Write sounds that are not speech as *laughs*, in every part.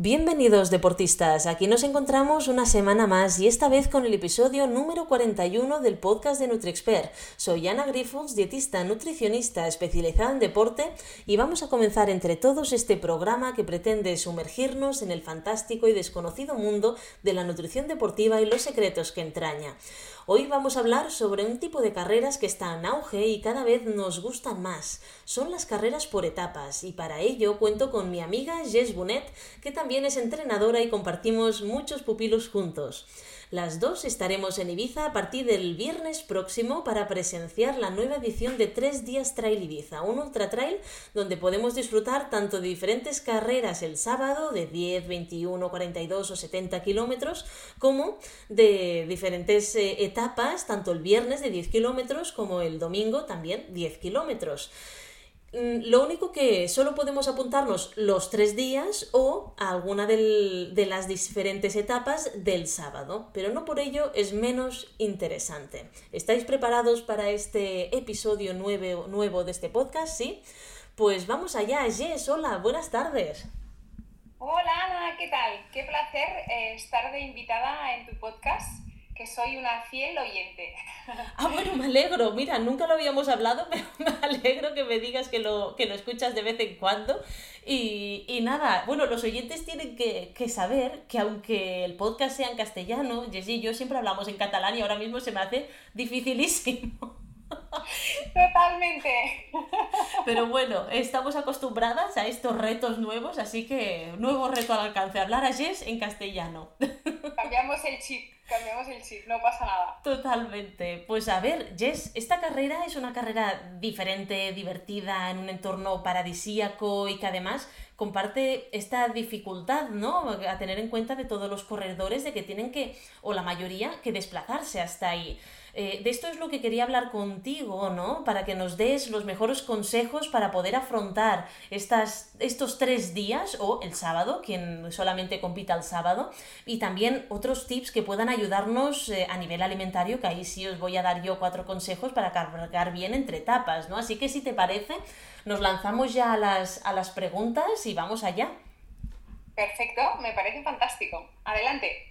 Bienvenidos deportistas, aquí nos encontramos una semana más y esta vez con el episodio número 41 del podcast de NutriExpert. Soy Ana Grifols, dietista nutricionista especializada en deporte y vamos a comenzar entre todos este programa que pretende sumergirnos en el fantástico y desconocido mundo de la nutrición deportiva y los secretos que entraña. Hoy vamos a hablar sobre un tipo de carreras que está en auge y cada vez nos gustan más. Son las carreras por etapas y para ello cuento con mi amiga Jess Bunet, que también es entrenadora y compartimos muchos pupilos juntos. Las dos estaremos en Ibiza a partir del viernes próximo para presenciar la nueva edición de Tres Días Trail Ibiza, un ultra trail donde podemos disfrutar tanto de diferentes carreras el sábado de 10, 21, 42 o 70 kilómetros, como de diferentes eh, etapas, tanto el viernes de 10 kilómetros como el domingo también 10 kilómetros. Mm, lo único que solo podemos apuntarnos los tres días o a alguna de las diferentes etapas del sábado, pero no por ello es menos interesante. ¿Estáis preparados para este episodio nuevo, nuevo de este podcast? Sí. Pues vamos allá, Jess, hola, buenas tardes. Hola Ana, ¿qué tal? Qué placer eh, estar de invitada en tu podcast que soy una fiel oyente. Ah, bueno, me alegro. Mira, nunca lo habíamos hablado, *laughs* pero me alegro que me digas que lo, que lo escuchas de vez en cuando. Y, y nada, bueno, los oyentes tienen que, que, saber que aunque el podcast sea en castellano, Jessy y yo siempre hablamos en catalán y ahora mismo se me hace dificilísimo. *laughs* Totalmente. Pero bueno, estamos acostumbradas a estos retos nuevos, así que nuevo reto al alcance, hablar a Jess en castellano. *laughs* Cambiamos el chip, cambiamos el chip, no pasa nada. Totalmente. Pues a ver, Jess, esta carrera es una carrera diferente, divertida, en un entorno paradisíaco y que además comparte esta dificultad, ¿no? A tener en cuenta de todos los corredores de que tienen que, o la mayoría, que desplazarse hasta ahí. Eh, de esto es lo que quería hablar contigo, ¿no? Para que nos des los mejores consejos para poder afrontar estas, estos tres días o el sábado, quien solamente compita el sábado, y también otros tips que puedan ayudarnos eh, a nivel alimentario, que ahí sí os voy a dar yo cuatro consejos para cargar bien entre etapas, ¿no? Así que si te parece, nos lanzamos ya a las, a las preguntas y vamos allá. Perfecto, me parece fantástico. Adelante.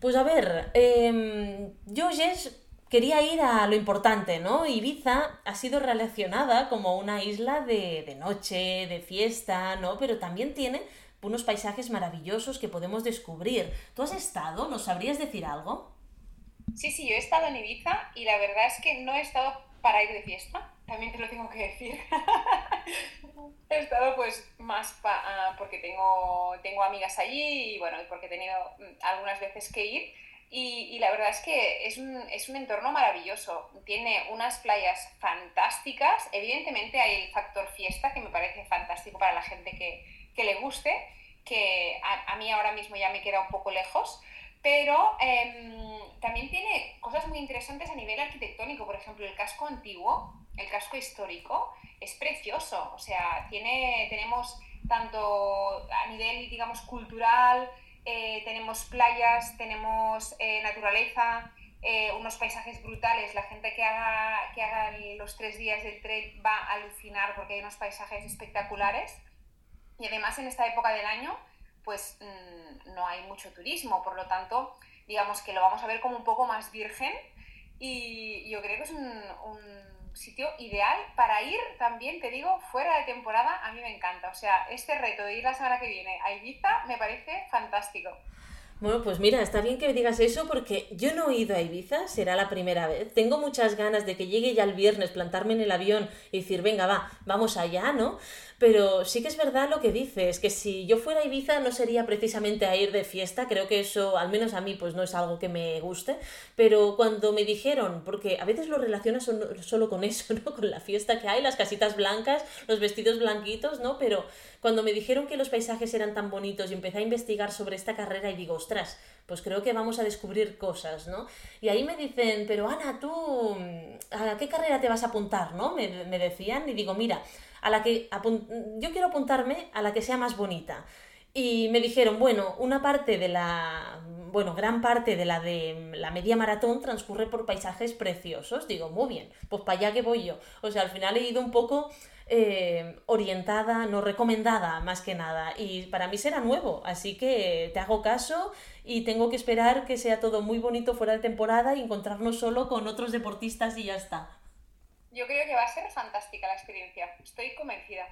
Pues a ver, eh, yo, Jess, quería ir a lo importante, ¿no? Ibiza ha sido relacionada como una isla de, de, noche, de fiesta, ¿no? Pero también tiene unos paisajes maravillosos que podemos descubrir. ¿Tú has estado? ¿Nos sabrías decir algo? Sí, sí, yo he estado en Ibiza y la verdad es que no he estado para ir de fiesta, también te lo tengo que decir. *laughs* he estado pues más uh, porque tengo, tengo amigas allí y bueno, porque he tenido mm, algunas veces que ir y, la verdad es que es un, es un, entorno maravilloso. Tiene unas playas fantásticas. Evidentemente hay el factor fiesta, que me parece fantástico para la gente que, que le guste, que a, mí ahora mismo ya me queda un poco lejos. Pero eh, también tiene cosas muy interesantes a nivel arquitectónico. Por ejemplo, el casco antiguo, el casco histórico, es precioso. O sea, tiene, tenemos tanto a nivel, digamos, cultural, eh, tenemos playas, tenemos eh, naturaleza, eh, unos paisajes brutales. La gente que haga, que haga los tres días del tren va a alucinar porque hay unos paisajes espectaculares. Y además en esta época del año, pues mmm, no hay mucho turismo, por lo tanto, digamos que lo vamos a ver como un poco más virgen. Y yo creo que es un, un sitio ideal para ir también, te digo, fuera de temporada, a mí me encanta. O sea, este reto de ir la semana que viene a Ibiza me parece fantástico. Bueno, pues mira, está bien que me digas eso porque yo no he ido a Ibiza, será la primera vez. Tengo muchas ganas de que llegue ya el viernes, plantarme en el avión y decir, venga, va, vamos allá, ¿no? Pero sí que es verdad lo que dices, que si yo fuera a Ibiza no sería precisamente a ir de fiesta, creo que eso, al menos a mí, pues no es algo que me guste, pero cuando me dijeron, porque a veces lo relacionas solo con eso, *laughs* ¿no? Con la fiesta que hay, las casitas blancas, los vestidos blanquitos, ¿no? Pero cuando me dijeron que los paisajes eran tan bonitos y empecé a investigar sobre esta carrera y digo, ostras, pues creo que vamos a descubrir cosas, ¿no? Y ahí me dicen, pero Ana, tú, ¿a qué carrera te vas a apuntar, no? Me, me decían y digo, mira, a la que yo quiero apuntarme a la que sea más bonita. Y me dijeron, bueno, una parte de la, bueno, gran parte de la de la media maratón transcurre por paisajes preciosos. Digo, muy bien, pues para allá que voy yo. O sea, al final he ido un poco eh, orientada, no recomendada más que nada. Y para mí será nuevo, así que te hago caso y tengo que esperar que sea todo muy bonito fuera de temporada y encontrarnos solo con otros deportistas y ya está. Yo creo que va a ser fantástica la experiencia, estoy convencida.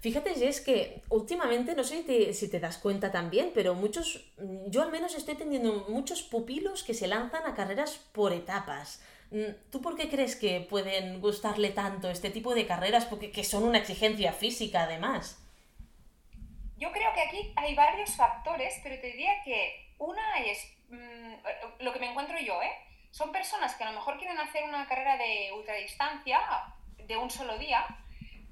Fíjate, es que últimamente, no sé si te, das cuenta también, pero muchos, yo al menos estoy teniendo muchos pupilos que se lanzan a carreras por etapas. Mm, ¿Tú por qué crees que pueden gustarle tanto este tipo de carreras? Porque que son una exigencia física además. Yo creo que aquí hay varios factores, pero te diría que una es mm, lo que me encuentro yo, ¿eh? Son personas que a lo mejor quieren hacer una carrera de ultradistancia de un solo día,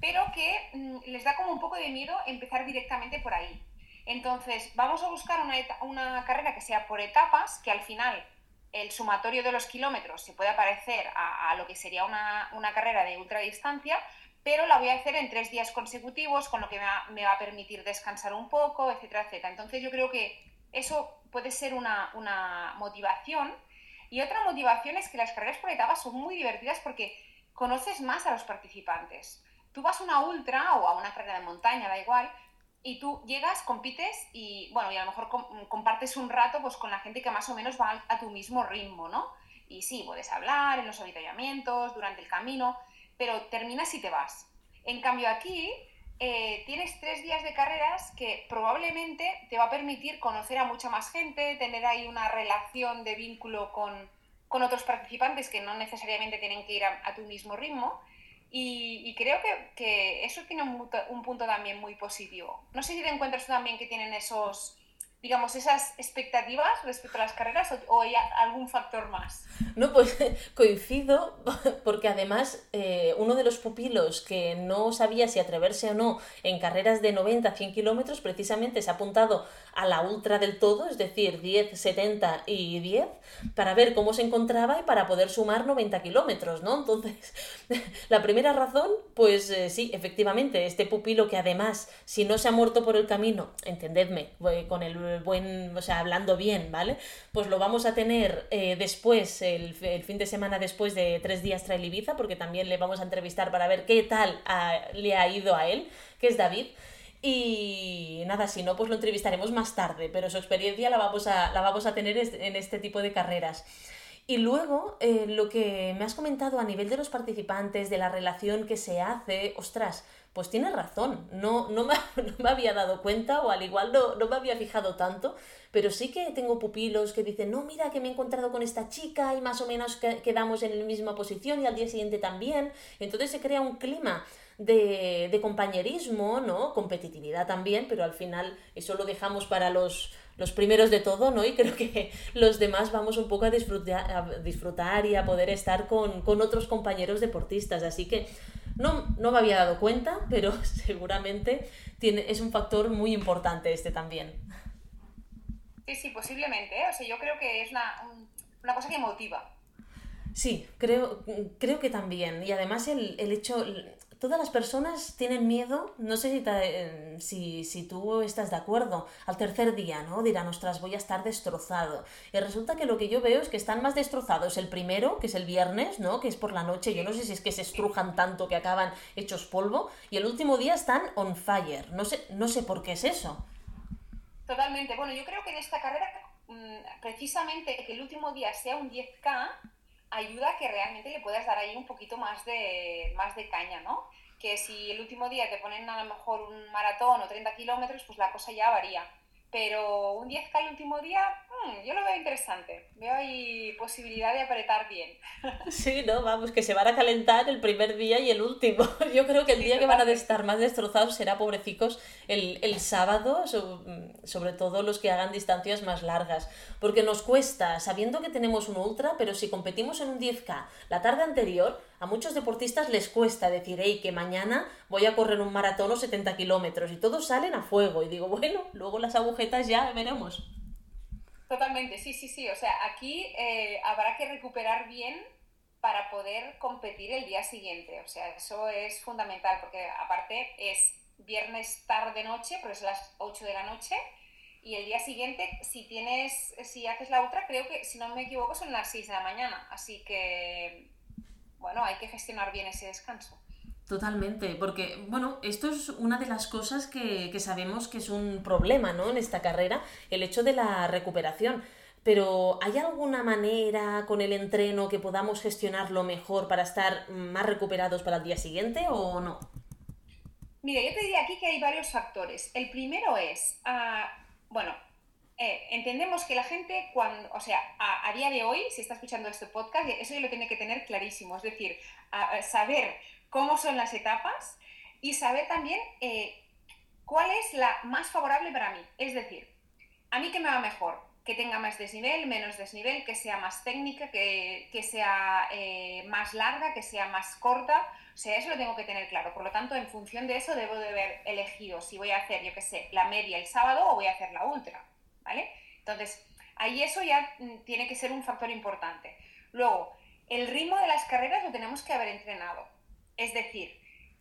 pero que mm, les da como un poco de miedo empezar directamente por ahí. Entonces, vamos a buscar una, una carrera que sea por etapas, que al final el sumatorio de los kilómetros se pueda parecer a, lo que sería una, carrera de ultradistancia, pero la voy a hacer en tres días consecutivos, con lo que me va, a permitir descansar un poco, etcétera, etcétera. Entonces yo creo que eso puede ser una, una motivación. Y otra motivación es que las carreras por etapas son muy divertidas porque conoces más a los participantes. Tú vas a una ultra o a una carrera de montaña, da igual, y tú llegas, compites y, bueno, y a lo mejor compartes un rato pues, con la gente que más o menos va a tu mismo ritmo, ¿no? Y sí, puedes hablar en los avituallamientos, durante el camino, pero terminas y te vas. En cambio aquí eh, tienes tres días de carreras que probablemente te va a permitir conocer a mucha más gente, tener ahí una relación de vínculo con, otros participantes que no necesariamente tienen que ir a tu mismo ritmo y, creo que, eso tiene un, un, punto también muy positivo. No sé si te encuentras tú también que tienen esos, digamos, esas expectativas respecto a las carreras o, hay algún factor más? No, pues *laughs* coincido, *laughs* porque además eh, uno de los pupilos que no sabía si atreverse o no en carreras de 90 a 100 kilómetros, precisamente se ha apuntado a la ultra del todo, es decir, 10, 70 y 10, para ver cómo se encontraba y para poder sumar 90 kilómetros, ¿no? Entonces, *laughs* la primera razón, pues eh, sí, efectivamente, este pupilo que además, si no se ha muerto por el camino, entendedme, con el buen, o sea, hablando bien, ¿vale? Pues lo vamos a tener eh, después, el, fin de semana después de tres días Trail Ibiza, porque también le vamos a entrevistar para ver qué tal le ha ido a él, que es David. Y nada, si no, pues lo entrevistaremos más tarde, pero su experiencia la vamos a, la vamos a tener en este tipo de carreras. Y luego, eh, lo que me has comentado a nivel de los participantes, de la relación que se hace, ostras, pues tienes razón, no, no, me, *laughs* no me había dado cuenta o al igual no, no, me había fijado tanto, pero sí que tengo pupilos que dicen, no, mira que me he encontrado con esta chica y más o menos quedamos en la misma posición y al día siguiente también. Entonces se crea un clima de, compañerismo, ¿no? Competitividad también, pero al final eso lo dejamos para los, los primeros de todo, ¿no? Y creo que *laughs* los demás vamos un poco a disfrutar, a disfrutar y a poder estar con, otros compañeros deportistas. Así que no, no me había dado cuenta, pero *laughs* seguramente tiene, es un factor muy importante este también. Sí, sí, posiblemente. ¿eh? O sea, yo creo que es una, una cosa que motiva. Sí, creo, creo que también. Y además el, el hecho, todas las personas tienen miedo, no sé si, si, si, tú estás de acuerdo, al tercer día, ¿no? Dirán, ostras, voy a estar destrozado. Y resulta que lo que yo veo es que están más destrozados el primero, que es el viernes, ¿no? Que es por la noche, yo no sé si es que se estrujan tanto que acaban hechos polvo, y el último día están on fire. No sé, no sé por qué es eso. Totalmente. Bueno, yo creo que en esta carrera, mm, precisamente que el último día sea un 10K, ayuda que realmente le puedas dar ahí un poquito más de, más de caña, ¿no? Que si el último día te ponen a lo mejor un maratón o 30 kilómetros, pues la cosa ya varía. Pero un 10K el último día, mm, yo lo veo interesante. Veo ahí posibilidad de apretar bien. *laughs* Sí, no, vamos, que se van a calentar el primer día y el último. *laughs* Yo creo que el día que van a estar más destrozados será, pobrecicos, el, el sábado, sobre todo los que hagan distancias más largas. Porque nos cuesta, sabiendo que tenemos un ultra, pero si competimos en un 10K la tarde anterior, a muchos deportistas les cuesta decir, hey, que mañana voy a correr un maratón o 70 kilómetros y todos salen a fuego. Y digo, bueno, luego las agujetas ya veremos. Totalmente, sí, sí, sí. O sea, aquí eh, habrá que recuperar bien para poder competir el día siguiente. O sea, eso es fundamental porque aparte es viernes tarde-noche, pero es las 8 de la noche. Y el día siguiente, si tienes, si haces la otra, creo que, si no me equivoco, son las 6 de la mañana. Así que bueno, hay que gestionar bien ese descanso. Totalmente, porque bueno, esto es una de las cosas que, que, sabemos que es un problema, ¿no? En esta carrera, el hecho de la recuperación. Pero ¿hay alguna manera con el entreno que podamos gestionarlo mejor para estar más recuperados para el día siguiente o no? Mira, yo te diría aquí que hay varios factores. El primero es, uh, bueno, eh, entendemos que la gente, cuando, o sea, a, día de hoy, si está escuchando este podcast, eso ya lo tiene que tener clarísimo, es decir, saber cómo son las etapas y saber también eh, cuál es la más favorable para mí. Es decir, a mí que me va mejor, que tenga más desnivel, menos desnivel, que sea más técnica, que, sea eh, más larga, que sea más corta. O sea, eso lo tengo que tener claro. Por lo tanto, en función de eso, debo de haber elegido si voy a hacer, yo qué sé, la media el sábado o voy a hacer la ultra. ¿Vale? Entonces, ahí eso ya mm, tiene que ser un factor importante. Luego, el ritmo de las carreras lo tenemos que haber entrenado. Es decir,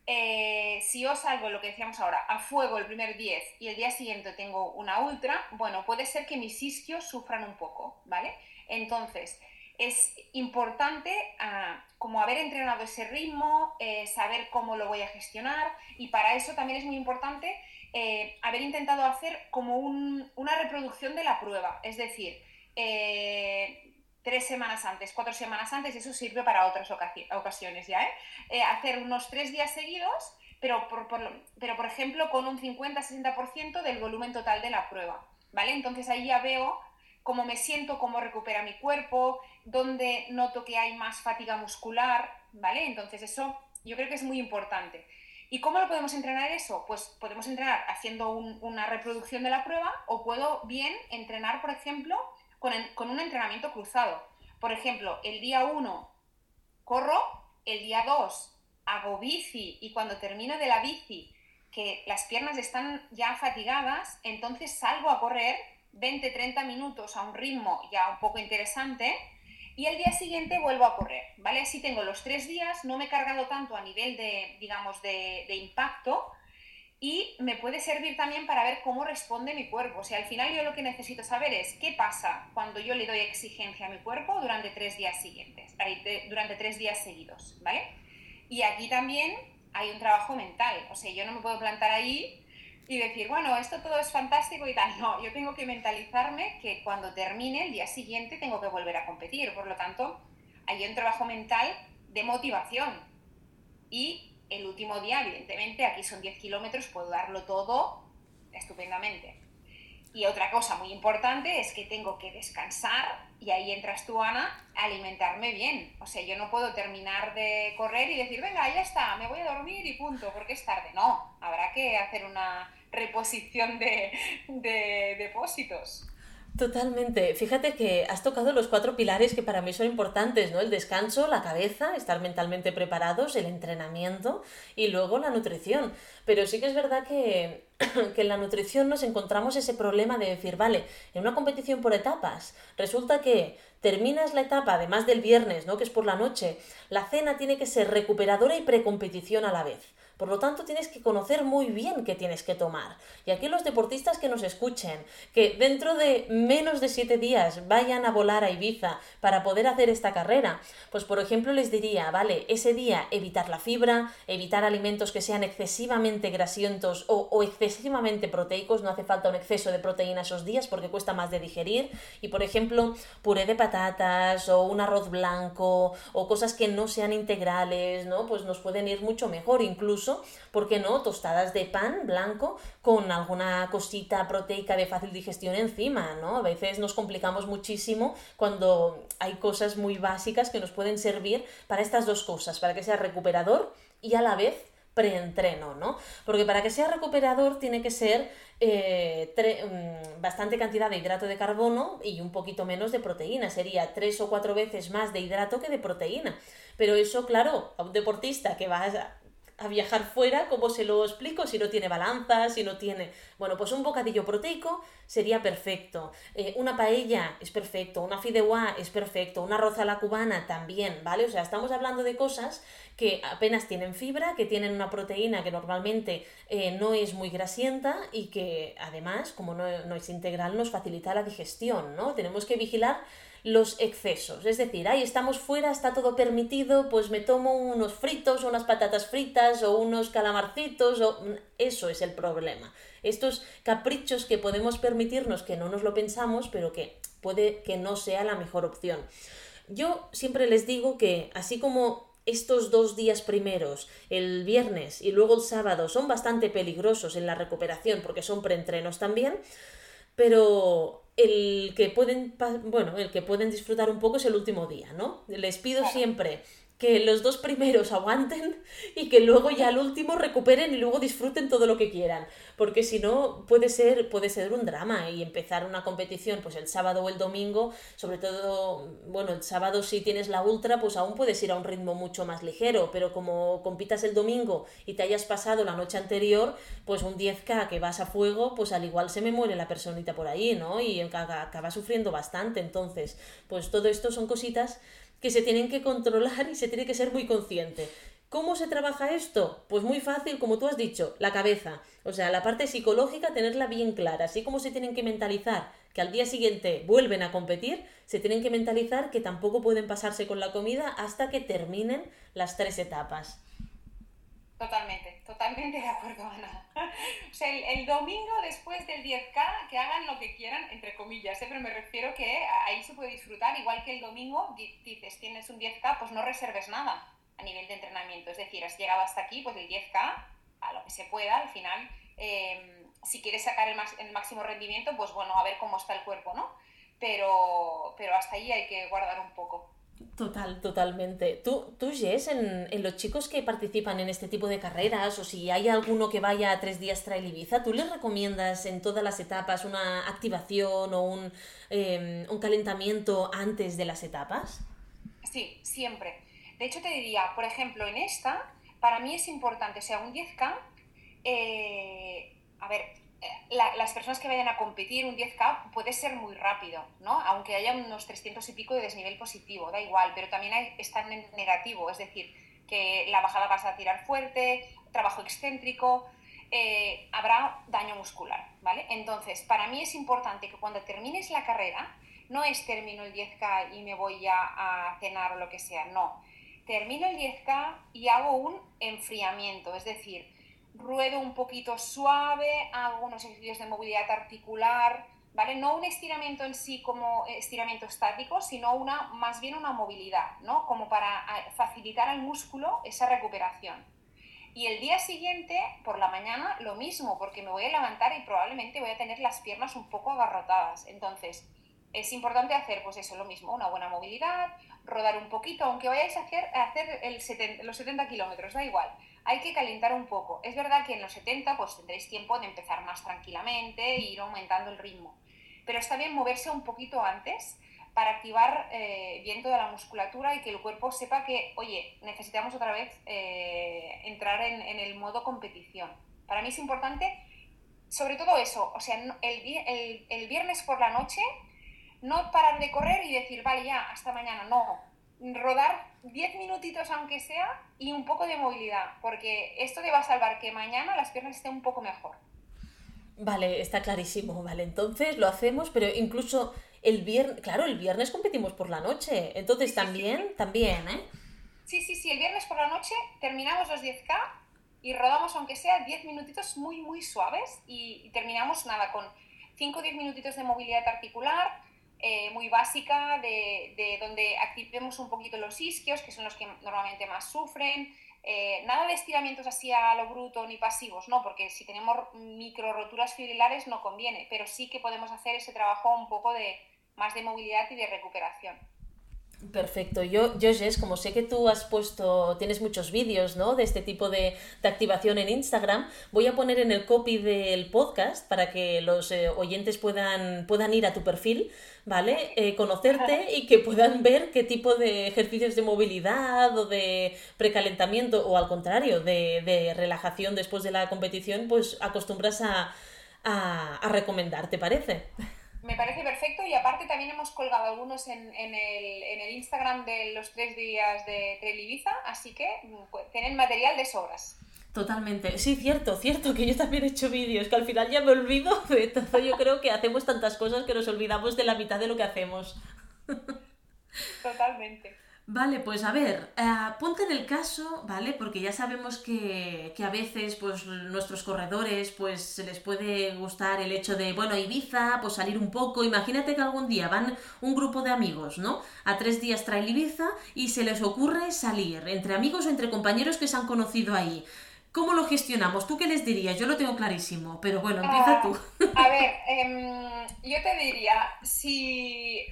eh, si yo salgo, lo que decíamos ahora, a fuego el primer 10 y el día siguiente tengo una ultra, bueno, puede ser que mis isquios sufran un poco, ¿vale? Entonces, es importante ah, como haber entrenado ese ritmo, eh, saber cómo lo voy a gestionar y para eso también es muy importante eh, haber intentado hacer como una reproducción de la prueba, es decir, tres semanas antes, cuatro semanas antes, eso sirve para otras ocasiones ya, ¿eh? ¿eh? hacer unos tres días seguidos, pero por, ejemplo con un 50-60% del volumen total de la prueba, ¿vale? Entonces ahí ya veo cómo me siento, cómo recupera mi cuerpo, dónde noto que hay más fatiga muscular, ¿vale? Entonces eso yo creo que es muy importante. ¿Y cómo lo podemos entrenar eso? Pues podemos entrenar haciendo una reproducción de la prueba o puedo bien entrenar, por ejemplo, con, un entrenamiento cruzado. Por ejemplo, el día 1 corro, el día 2 hago bici y cuando termino de la bici, que las piernas están ya fatigadas, entonces salgo a correr 20-30 minutos a un ritmo ya un poco interesante y el día siguiente vuelvo a correr, ¿vale? Así tengo los tres días, no me he cargado tanto a nivel de, digamos, de, de impacto, y me puede servir también para ver cómo responde mi cuerpo. O sea, al final yo lo que necesito saber es qué pasa cuando yo le doy exigencia a mi cuerpo durante tres días siguientes, durante tres días seguidos, ¿vale? Y aquí también hay un trabajo mental. O sea, yo no me puedo plantar ahí y decir, bueno, esto todo es fantástico y tal. No, yo tengo que mentalizarme que cuando termine el día siguiente tengo que volver a competir. Por lo tanto, hay un trabajo mental de motivación. Y el último día, evidentemente, aquí son 10 kilómetros, puedo darlo todo estupendamente. Y otra cosa muy importante es que tengo que descansar, y ahí entras tú, Ana, alimentarme bien. O sea, yo no puedo terminar de correr y decir, venga, ya está, me voy a dormir y punto, porque es tarde. No, habrá que hacer una reposición de, de depósitos. Totalmente. Fíjate que has tocado los cuatro pilares que para mí son importantes, ¿no? El descanso, la cabeza, estar mentalmente preparados, el entrenamiento y luego la nutrición. Pero sí que es verdad que, *clears throat* que en la nutrición nos encontramos ese problema de decir, vale, en una competición por etapas, resulta que terminas la etapa, además del viernes, ¿no? Que es por la noche, la cena tiene que ser recuperadora y precompetición a la vez. Por lo tanto, tienes que conocer muy bien qué tienes que tomar. Y aquí los deportistas que nos escuchen, que dentro de menos de siete días vayan a volar a Ibiza para poder hacer esta carrera, pues por ejemplo les diría, vale, ese día evitar la fibra, evitar alimentos que sean excesivamente grasientos o, o excesivamente proteicos, no hace falta un exceso de proteína esos días porque cuesta más de digerir. Y por ejemplo, puré de patatas o un arroz blanco o cosas que no sean integrales, ¿no? Pues nos pueden ir mucho mejor, incluso ¿por qué no? Tostadas de pan blanco con alguna cosita proteica de fácil digestión encima, ¿no? A veces nos complicamos muchísimo cuando hay cosas muy básicas que nos pueden servir para estas dos cosas, para que sea recuperador y a la vez preentreno, ¿no? Porque para que sea recuperador tiene que ser eh, mm, bastante cantidad de hidrato de carbono y un poquito menos de proteína. Sería tres o cuatro veces más de hidrato que de proteína. Pero eso, claro, a un deportista que va a a viajar fuera, ¿cómo se lo explico? Si no tiene balanza, si no tiene... Bueno, pues un bocadillo proteico sería perfecto. Eh, una paella es perfecto, una fideuá es perfecto, una arroz a la cubana también, ¿vale? O sea, estamos hablando de cosas que apenas tienen fibra, que tienen una proteína que normalmente eh, no es muy grasienta y que además, como no, no es integral, nos facilita la digestión, ¿no? Tenemos que vigilar los excesos. Es decir, ahí estamos fuera, está todo permitido, pues me tomo unos fritos, unas patatas fritas o unos calamarcitos, o... eso es el problema. Estos caprichos que podemos permitirnos que no nos lo pensamos, pero que puede que no sea la mejor opción. Yo siempre les digo que así como estos dos días primeros, el viernes y luego el sábado, son bastante peligrosos en la recuperación porque son preentrenos también, pero el que pueden, bueno, el que pueden disfrutar un poco es el último día, ¿no? Les pido siempre que los dos primeros aguanten y que luego ya al último recuperen y luego disfruten todo lo que quieran. Porque si no, puede ser, puede ser un drama y empezar una competición pues el sábado o el domingo, sobre todo, bueno, el sábado si tienes la ultra, pues aún puedes ir a un ritmo mucho más ligero, pero como compitas el domingo y te hayas pasado la noche anterior, pues un 10K que vas a fuego, pues al igual se me muere la personita por ahí, ¿no? Y acaba sufriendo bastante. Entonces, pues todo esto son cositas que se tienen que controlar y se tiene que ser muy consciente. ¿Cómo se trabaja esto? Pues muy fácil, como tú has dicho, la cabeza. O sea, la parte psicológica, tenerla bien clara. Así como se tienen que mentalizar que al día siguiente vuelven a competir, se tienen que mentalizar que tampoco pueden pasarse con la comida hasta que terminen las tres etapas. Totalmente, totalmente de acuerdo, Ana. O sea, el, domingo después del 10K, que hagan lo que quieran, entre comillas, ¿eh? pero me refiero que ahí se puede disfrutar, igual que el domingo dices, tienes un 10K, pues no reserves nada a nivel de entrenamiento. Es decir, has llegado hasta aquí, pues el 10K, a lo que se pueda, al final, em, si quieres sacar el, el máximo rendimiento, pues bueno, a ver cómo está el cuerpo, ¿no? Pero, pero hasta ahí hay que guardar un poco. Total, totalmente. ¿Tú, tú Jess, en, en, los chicos que participan en este tipo de carreras o si hay alguno que vaya a tres días Trail Ibiza, ¿tú les recomiendas en todas las etapas una activación o un, em, un calentamiento antes de las etapas? Sí, siempre. De hecho, te diría, por ejemplo, en esta, para mí es importante, o sea, un 10K, eh, a ver, las personas que vayan a competir un 10K puede ser muy rápido, ¿no? Aunque haya unos 300 y pico de desnivel positivo, da igual, pero también hay, está en negativo, es decir, que la bajada vas a tirar fuerte, trabajo excéntrico, eh, habrá daño muscular, ¿vale? Entonces, para mí es importante que cuando termines la carrera, no es termino el 10K y me voy ya a cenar o lo que sea, no. Termino el 10K y hago un enfriamiento, es decir, ruedo un poquito suave, hago unos ejercicios de movilidad articular, ¿vale? No un estiramiento en sí como estiramiento estático, sino una, más bien una movilidad, ¿no? Como para facilitar al músculo esa recuperación. Y el día siguiente, por la mañana, lo mismo, porque me voy a levantar y probablemente voy a tener las piernas un poco agarrotadas. Entonces, es importante hacer, pues eso, lo mismo, una buena movilidad, rodar un poquito, aunque vayáis a hacer, hacer los 70 kilómetros, da igual hay que calentar un poco. Es verdad que en los 70 pues tendréis tiempo de empezar más tranquilamente e ir aumentando el ritmo, pero está bien moverse un poquito antes para activar eh, bien toda la musculatura y que el cuerpo sepa que, oye, necesitamos otra vez eh, entrar en, el modo competición. Para mí es importante, sobre todo eso, o sea, el, el viernes por la noche, no parar de correr y decir, vale, ya, hasta mañana, no, rodar 10 minutitos aunque sea y un poco de movilidad, porque esto te va a salvar que mañana las piernas estén un poco mejor. Vale, está clarísimo, vale, entonces lo hacemos, pero incluso el viernes, claro, el viernes competimos por la noche, entonces también, también, ¿eh? Sí, sí, sí, el viernes por la noche terminamos los 10K y rodamos aunque sea 10 minutitos muy, muy suaves y, y terminamos nada con 5 o 10 minutitos de movilidad articular, eh, muy básica de, de, donde activemos un poquito los isquios, que son los que normalmente más sufren. Eh, nada de estiramientos así a lo bruto ni pasivos, no, porque si tenemos micro roturas fibrilares no conviene, pero sí que podemos hacer ese trabajo un poco de más de movilidad y de recuperación. Perfecto. Yo, yo, Jess, como sé que tú has puesto, tienes muchos vídeos, ¿no? De este tipo de, activación en Instagram, voy a poner en el copy del podcast para que los eh, oyentes puedan, puedan ir a tu perfil, ¿vale? Eh, conocerte y que puedan ver qué tipo de ejercicios de movilidad o de precalentamiento o al contrario, de, de relajación después de la competición, pues acostumbras a, a, a recomendar, ¿te parece? Me parece perfecto y aparte también hemos colgado algunos en, en, el, en el, Instagram de los tres días de Trail así que pues, tienen material de sobras. Totalmente. Sí, cierto, cierto, que yo también he hecho vídeos, que al final ya me olvido *laughs* de todo. Yo creo que hacemos tantas cosas que nos olvidamos de la mitad de lo que hacemos. *laughs* Totalmente. Vale, pues a ver, eh, ponte en el caso, ¿vale? Porque ya sabemos que, que, a veces, pues, nuestros corredores, pues, se les puede gustar el hecho de, bueno, Ibiza, pues salir un poco. Imagínate que algún día van un grupo de amigos, ¿no? A tres días trae Ibiza y se les ocurre salir, entre amigos o entre compañeros que se han conocido ahí. ¿Cómo lo gestionamos? ¿Tú qué les dirías? Yo lo tengo clarísimo, pero bueno, empieza tú. A *laughs* ver, em, yo te diría, si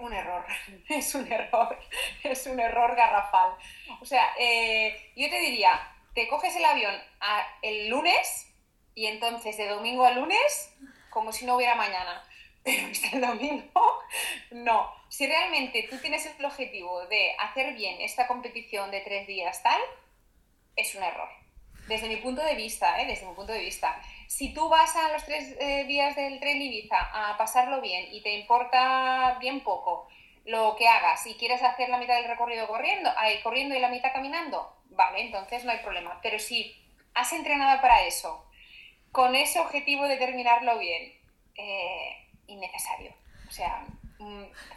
un error, *laughs* es un error, *laughs* es un error garrafal. O sea, eh, yo te diría, te coges el avión el lunes y entonces de domingo a lunes como si no hubiera mañana. *laughs* Pero hasta el domingo, no. Si realmente tú tienes el objetivo de hacer bien esta competición de tres días tal, es un error. Desde mi punto de vista, ¿eh? desde mi punto de vista si tú vas a los tres eh, días del tren Ibiza a pasarlo bien y te importa bien poco lo que hagas y quieres hacer la mitad del recorrido corriendo, ahí, corriendo y la mitad caminando, vale, entonces no hay problema. Pero si has entrenado para eso, con ese objetivo de terminarlo bien, eh, innecesario. O sea,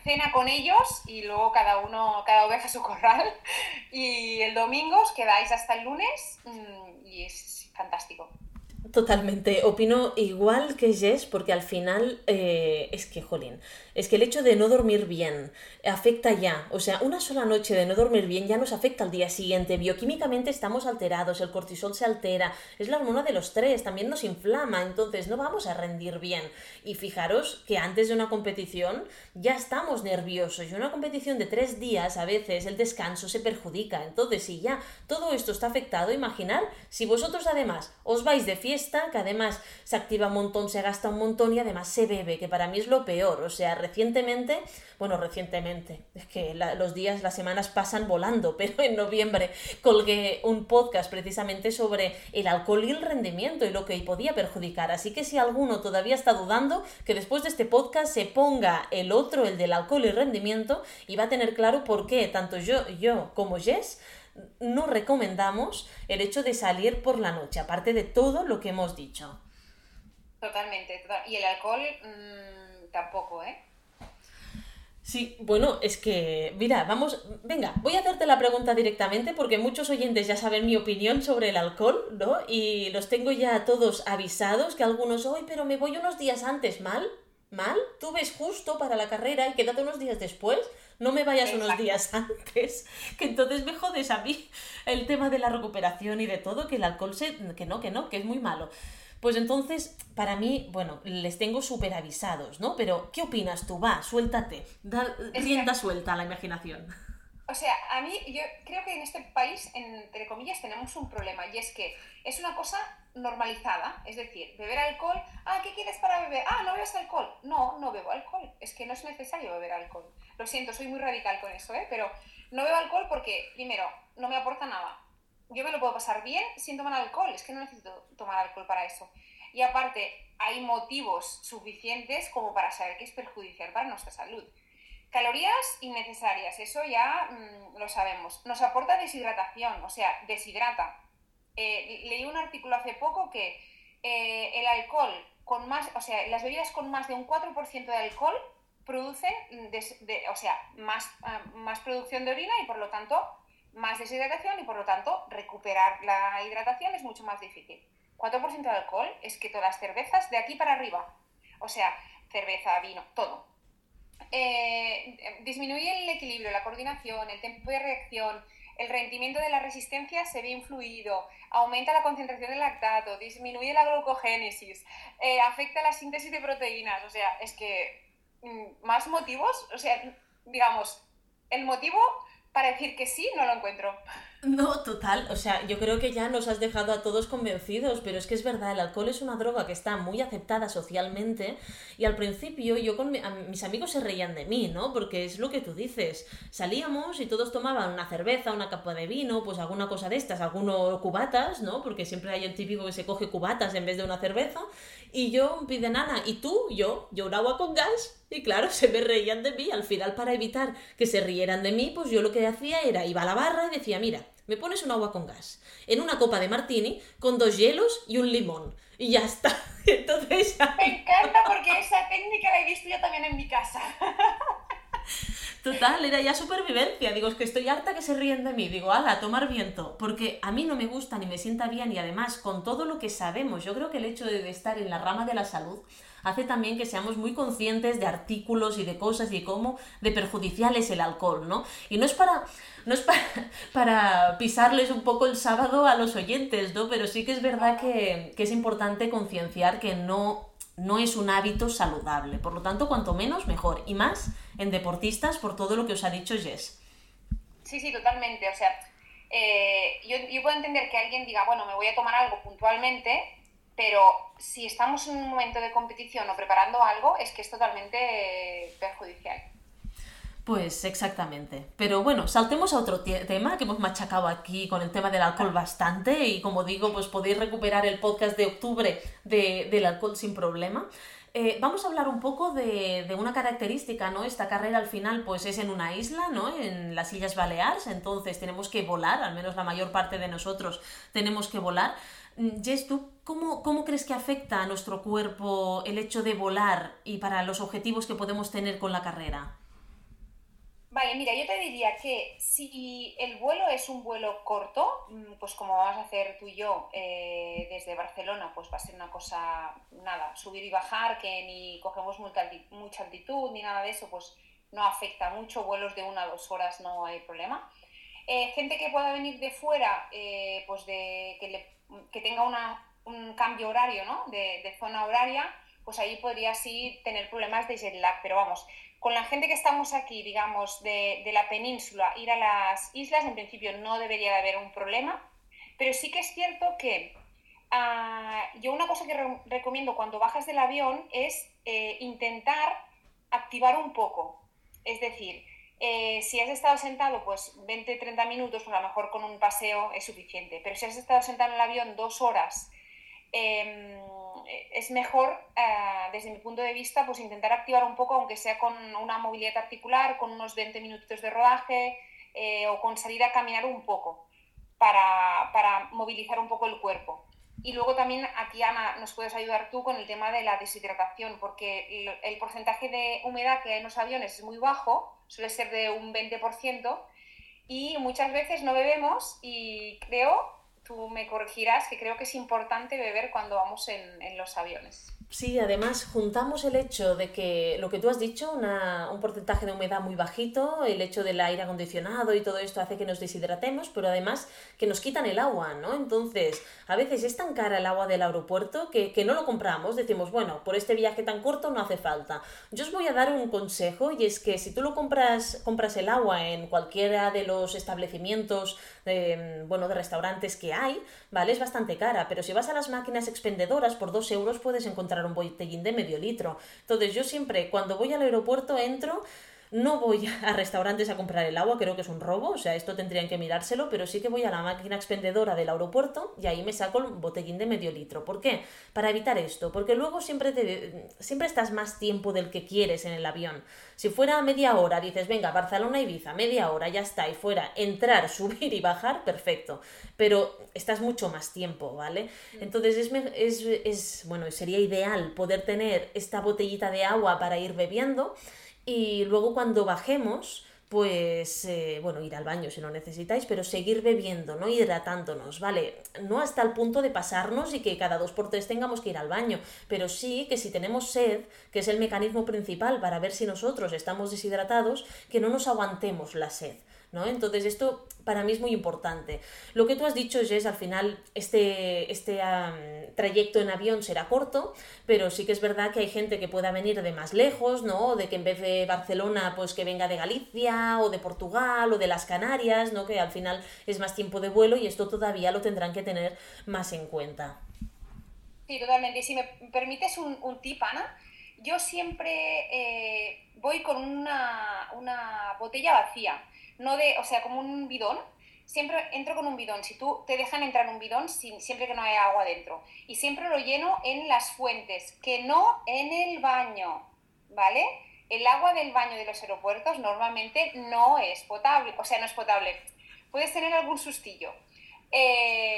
cena con ellos y luego cada uno, cada oveja su corral *laughs* y el domingo os quedáis hasta el lunes mm, y es fantástico. Totalmente, opino igual que Jess, porque al final eh, es que, jolín, es que el hecho de no dormir bien afecta ya, o sea, una sola noche de no dormir bien ya nos afecta al día siguiente, bioquímicamente estamos alterados, el cortisol se altera, es la hormona de los tres, también nos inflama, entonces no vamos a rendir bien. Y fijaros que antes de una competición ya estamos nerviosos y una competición de tres días a veces el descanso se perjudica, entonces si ya todo esto está afectado, imaginar si vosotros además os vais de fiesta, que además se activa un montón, se gasta un montón y además se bebe, que para mí es lo peor. O sea, recientemente, bueno, recientemente, es que los días, las semanas pasan volando, *laughs* pero en noviembre colgué un podcast precisamente sobre el alcohol y el rendimiento y lo que podía perjudicar. Así que si alguno todavía está dudando, que después de este podcast se ponga el otro, el del alcohol y rendimiento, y va a tener claro por qué tanto yo, yo como Jess no recomendamos el hecho de salir por la noche, aparte de todo lo que hemos dicho. Totalmente, y el alcohol mm, tampoco, ¿eh? Sí, bueno, es que, mira, vamos, venga, voy a hacerte la pregunta directamente porque muchos oyentes ya saben mi opinión sobre el alcohol, ¿no? Y los tengo ya todos avisados, que algunos, hoy, pero me voy unos días antes, ¿mal? ¿Mal? Tú ves justo para la carrera y quédate unos días después no me vayas unos días *laughs* antes, que entonces me jodes a mí el tema de la recuperación y de todo, que el alcohol se... que no, que no, que es muy malo. Pues entonces, para mí, bueno, les tengo súper avisados, ¿no? Pero, ¿qué opinas tú? Va, suéltate, da rienda suelta a la imaginación. O sea, a mí, yo creo que en este país, entre comillas, tenemos un problema y es que es una cosa normalizada, es decir, beber alcohol, ah, ¿qué quieres para beber? Ah, no bebes alcohol. No, no bebo alcohol, es que no es necesario beber alcohol. Lo siento, soy muy radical con eso, ¿eh? Pero no bebo alcohol porque, primero, no me aporta nada. Yo me lo puedo pasar bien sin tomar alcohol, es que no necesito tomar alcohol para eso. Y aparte, hay motivos suficientes como para saber que es perjudicial para nuestra salud. Calorías innecesarias, eso ya mm, lo sabemos. Nos aporta deshidratación, o sea, deshidrata. Eh, leí un artículo hace poco que eh, el alcohol con más, o sea, las bebidas con más de un 4% de alcohol producen, o sea, más, ah, más producción de orina y por lo tanto más deshidratación y por lo tanto recuperar la hidratación es mucho más difícil. 4% de alcohol es que todas las cervezas de aquí para arriba, o sea, cerveza, vino, todo, eh, disminuye el equilibrio, la coordinación, el tiempo de reacción, el rendimiento de la resistencia se ve influido, aumenta la concentración de lactato, disminuye la glucogénesis, eh, afecta la síntesis de proteínas, o sea, es que mm, más motivos, o sea, digamos, el motivo para decir que sí no lo encuentro. No, total. O sea, yo creo que ya nos has dejado a todos convencidos, pero es que es verdad, el alcohol es una droga que está muy aceptada socialmente y al principio yo con mis amigos se reían de mí, ¿no? Porque es lo que tú dices. Salíamos y todos tomaban una cerveza, una capa de vino, pues alguna cosa de estas, algunos cubatas, ¿no? Porque siempre hay el típico que se coge cubatas en vez de una cerveza. Y yo pide nana, ¿y tú? Yo, yo un agua con gas. Y claro, *laughs* se me reían de mí. Al final, para evitar que se rieran de mí, pues yo lo que hacía era iba a la barra y decía, mira, me pones un agua con gas en una copa de martini con dos hielos y un limón. Y ya está. *laughs* Entonces Me encanta porque esa técnica la he visto yo también en mi casa. *laughs* Total, era ya supervivencia. Digo, es que estoy harta que se ríen de mí. Digo, ala, tomar viento. Porque a mí no me gusta ni me sienta bien y además, con todo lo que sabemos, yo creo que el hecho de estar en la rama de la salud hace también que seamos muy conscientes de artículos y de cosas y cómo de perjudicial es el alcohol, ¿no? Y no es para no es para, *laughs* para pisarles un poco el sábado a los oyentes, ¿no? Pero sí que es verdad que, que es importante concienciar que no no es un hábito saludable. Por lo tanto, cuanto menos, mejor. Y más en deportistas por todo lo que os ha dicho Jess. Sí, sí, totalmente. O sea, eh, yo, yo, puedo entender que alguien diga, bueno, me voy a tomar algo puntualmente, pero si estamos en un momento de competición o preparando algo, es que es totalmente perjudicial. Pues exactamente. Pero bueno, saltemos a otro tema que hemos machacado aquí con el tema del alcohol bastante y como digo, pues podéis recuperar el podcast de octubre de, del alcohol sin problema. Eh, vamos a hablar un poco de, de, una característica, ¿no? Esta carrera al final pues es en una isla, ¿no? En las Islas Baleares, entonces tenemos que volar, al menos la mayor parte de nosotros tenemos que volar. Mm, Jess, ¿tú cómo, cómo crees que afecta a nuestro cuerpo el hecho de volar y para los objetivos que podemos tener con la carrera? Vale, mira, yo te diría que si el vuelo es un vuelo corto, mm, pues como vamos a hacer tú y yo eh, desde Barcelona, pues va a ser una cosa, nada, subir y bajar, que ni cogemos mucha altitud ni nada de eso, pues no afecta mucho, vuelos de una a dos horas no hay problema. Eh, gente que pueda venir de fuera, eh, pues de, que, tenga un cambio horario, ¿no? De zona horaria, pues ahí podría sí tener problemas de jet lag, pero vamos, con la gente que estamos aquí, digamos, de, la península, ir a las islas, en principio no debería de haber un problema, pero sí que es cierto que ah, yo una cosa que recomiendo cuando bajas del avión es eh, intentar activar un poco. Es decir, eh, si has estado sentado pues 20-30 minutos, pues a lo mejor con un paseo es suficiente, pero si has estado sentado en el avión dos horas, em, es mejor, eh, desde mi punto de vista, pues intentar activar un poco, aunque sea con una movilidad articular, con unos 20 minutos de rodaje eh, o con salir a caminar un poco para, para, movilizar un poco el cuerpo. Y luego también aquí, Ana, nos puedes ayudar tú con el tema de la deshidratación, porque el, el porcentaje de humedad que hay en los aviones es muy bajo, suele ser de un 20%, y muchas veces no bebemos y creo tú me corregirás, que creo que es importante beber cuando vamos en, en los aviones. Sí, además juntamos el hecho de que lo que tú has dicho, un porcentaje de humedad muy bajito, el hecho del aire acondicionado y todo esto hace que nos deshidratemos, pero además que nos quitan el agua, ¿no? Entonces, a veces es tan cara el agua del aeropuerto que, que no lo compramos, decimos, bueno, por este viaje tan corto no hace falta. Yo os voy a dar un consejo y es que si tú lo compras, compras el agua en cualquiera de los establecimientos, de, bueno, de restaurantes que hay, ¿vale? Es bastante cara, pero si vas a las máquinas expendedoras por dos euros puedes encontrar un botellín de medio litro. Entonces yo siempre, cuando voy al aeropuerto, entro no voy *laughs* a restaurantes a comprar el agua, creo que es un robo, o sea, esto tendrían que mirárselo, pero sí que voy a la máquina expendedora del aeropuerto y ahí me saco el botellín de medio litro. ¿Por qué? Para evitar esto, porque luego siempre, te, siempre estás más tiempo del que quieres en el avión. Si fuera media hora, dices, venga, Barcelona, Ibiza, media hora, ya está, y fuera entrar, *laughs* subir y bajar, perfecto. Pero estás mucho más tiempo, ¿vale? Mm. Entonces es, es, es bueno, sería ideal poder tener esta botellita de agua para ir bebiendo y luego cuando bajemos, pues, eh, bueno, ir al baño si lo necesitáis, pero seguir bebiendo, ¿no? Hidratándonos, ¿vale? No hasta el punto de pasarnos y que cada dos por tres tengamos que ir al baño, pero sí que si tenemos sed, que es el mecanismo principal para ver si nosotros estamos deshidratados, que no nos aguantemos la sed. ¿No? Entonces esto para mí es muy importante. Lo que tú has dicho, es al final este, este trayecto en avión será corto, pero sí que es verdad que hay gente que pueda venir de más lejos, ¿no? De que en vez de Barcelona, pues que venga de Galicia o de Portugal o de las Canarias, ¿no? Que al final es más tiempo de vuelo y esto todavía lo tendrán que tener más en cuenta. Sí, totalmente. Y si me permites un, un tip, Ana, yo siempre eh, voy con una, una botella vacía no de, o sea, como un bidón, siempre entro con un bidón. Si tú te dejan entrar un bidón, siempre que no haya agua dentro. Y siempre lo lleno en las fuentes, que no en el baño, ¿vale? El agua del baño de los aeropuertos normalmente no es potable, o sea, no es potable. Puedes tener algún sustillo. Eh,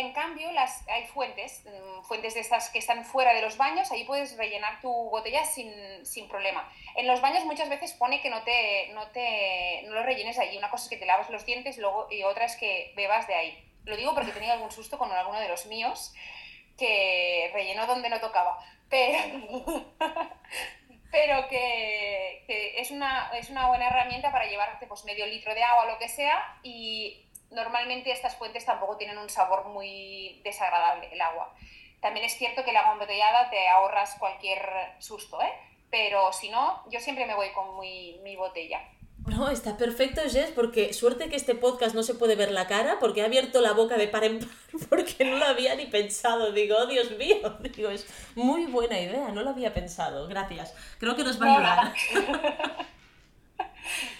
en cambio las, hay fuentes, mm, fuentes de estas que están fuera de los baños, ahí puedes rellenar tu botella sin, sin problema. En los baños muchas veces pone que no, te, no, te, no lo rellenes ahí. Una cosa es que te lavas los dientes luego, y otra es que bebas de ahí. Lo digo porque he tenido algún susto con alguno de los míos que rellenó donde no tocaba. Pero, *laughs* pero que, que, es, una, es una buena herramienta para llevarte pues, medio litro de agua o lo que sea y normalmente estas fuentes tampoco tienen un sabor muy desagradable, el agua. También es cierto que el agua embotellada te ahorras cualquier susto, ¿eh? pero si no, yo siempre me voy con mi, mi botella. No, está perfecto, Jess, porque suerte que este podcast no se puede ver la cara, porque he abierto la boca de par en par, *laughs* porque no lo había ni pensado. Digo, oh, Dios mío, *laughs* digo, es muy buena idea, no lo había pensado. Gracias. Creo que nos va a ayudar. *laughs*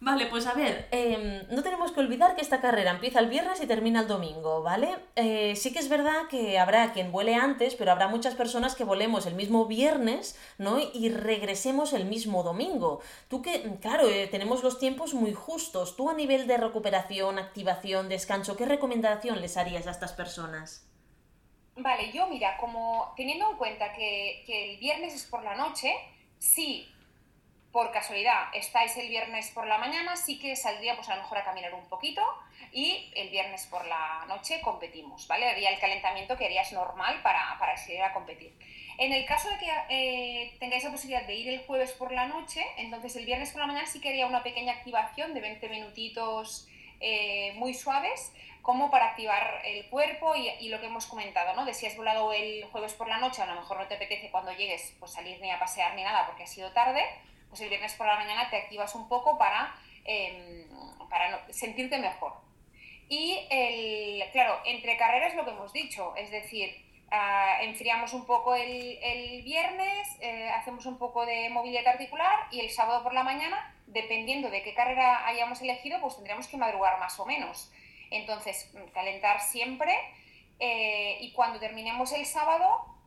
Vale, pues a ver, em, no tenemos que olvidar que esta carrera empieza el viernes y termina el domingo, ¿vale? Eh, sí que es verdad que habrá quien vuele antes, pero habrá muchas personas que volemos el mismo viernes, ¿no? Y regresemos el mismo domingo. Tú que, claro, eh, tenemos los tiempos muy justos. Tú a nivel de recuperación, activación, descanso, ¿qué recomendación les harías a estas personas? Vale, yo mira, como teniendo en cuenta que, que el viernes es por la noche, sí por casualidad estáis el viernes por la mañana, sí que saldría pues a lo mejor a caminar un poquito y el viernes por la noche competimos, ¿vale? Haría el calentamiento que harías normal para, para ir a competir. En el caso de que eh, tengáis la posibilidad de ir el jueves por la noche, entonces el viernes por la mañana sí que haría una pequeña activación de 20 minutitos eh, muy suaves, como para activar el cuerpo y, y, lo que hemos comentado, ¿no? De si has volado el jueves por la noche, a lo mejor no te apetece cuando llegues pues salir ni a pasear ni nada porque ha sido tarde, pues el viernes por la mañana te activas un poco para, eh, para sentirte mejor. Y el, claro, entre carreras lo que hemos dicho, es decir, uh, enfriamos un poco el, el viernes, eh, hacemos un poco de movilidad articular y el sábado por la mañana, dependiendo de qué carrera hayamos elegido, pues tendríamos que madrugar más o menos. Entonces, calentar siempre eh, y cuando terminemos el sábado,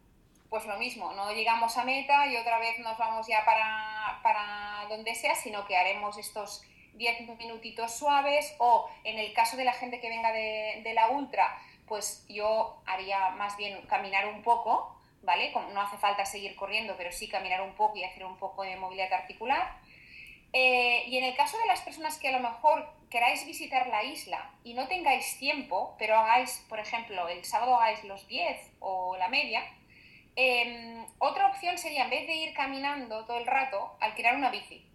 pues lo mismo, no llegamos a meta y otra vez nos vamos ya para, para donde sea, sino que haremos estos 10 minutitos suaves o en el caso de la gente que venga de, de la ultra, pues yo haría más bien caminar un poco, ¿vale? No hace falta seguir corriendo, pero sí caminar un poco y hacer un poco de movilidad articular. Eh, y en el caso de las personas que a lo mejor queráis visitar la isla y no tengáis tiempo, pero hagáis, por ejemplo, el sábado hagáis los 10 o la media, eh, otra opción sería, en vez de ir caminando todo el rato, alquilar una bici.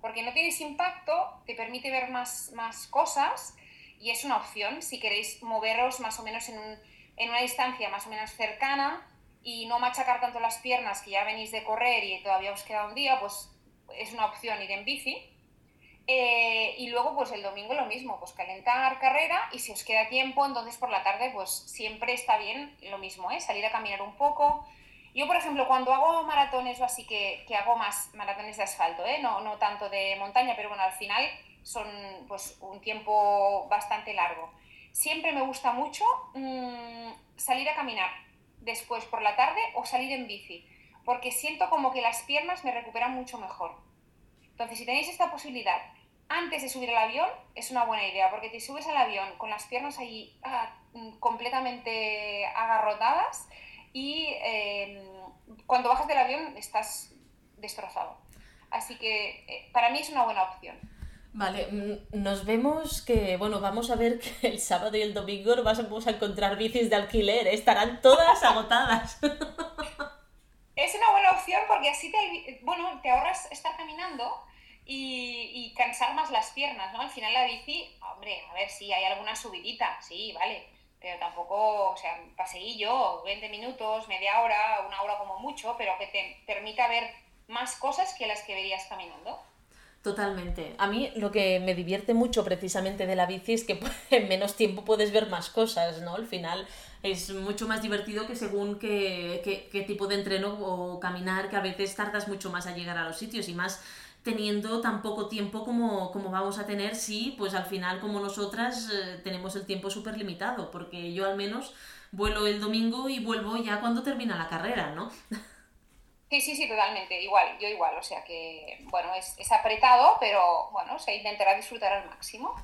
Porque no tienes impacto, te permite ver más, más cosas y es una opción si queréis moveros más o menos en, un, en una distancia más o menos cercana y no machacar tanto las piernas que ya venís de correr y todavía os queda un día, pues es una opción ir en bici. Eh, y luego, pues el domingo lo mismo, pues calentar carrera y si os queda tiempo, entonces por la tarde, pues siempre está bien lo mismo, ¿eh? salir a caminar un poco. Yo, por ejemplo, cuando hago maratones o así, que, que hago más maratones de asfalto, ¿eh? no, no tanto de montaña, pero bueno, al final son pues un tiempo bastante largo. Siempre me gusta mucho mmm, salir a caminar después por la tarde o salir en bici, porque siento como que las piernas me recuperan mucho mejor. Entonces, si tenéis esta posibilidad antes de subir al avión es una buena idea, porque te subes al avión con las piernas ahí ah, completamente agarrotadas y eh, cuando bajas del avión estás destrozado. Así que eh, para mí es una buena opción. Vale, mm, nos vemos que, bueno, vamos a ver *laughs* que el sábado y el domingo no vamos a encontrar bicis de alquiler, ¿eh? estarán todas agotadas. *laughs* Es una buena opción porque así te, bueno, te ahorras estar caminando y, cansar más las piernas, ¿no? Al final la bici, hombre, a ver si hay alguna subidita, sí, vale, pero tampoco, o sea, paseillo, 20 minutos, media hora, una hora como mucho, pero que te permita ver más cosas que las que verías caminando. Totalmente. A mí lo que me divierte mucho precisamente de la bici es que *laughs* en menos tiempo puedes ver más cosas, ¿no? Al final es mucho más divertido que según qué, qué tipo de entreno o caminar, que a veces tardas mucho más a llegar a los sitios y más teniendo tan poco tiempo como, como vamos a tener si, pues al final, como nosotras, eh, tenemos el tiempo súper limitado, porque yo al menos vuelo el domingo y vuelvo ya cuando termina la carrera, ¿no? *laughs* Sí, sí, sí, totalmente, igual, yo igual, o sea que, bueno, es, es apretado, pero bueno, se intentará disfrutar al máximo.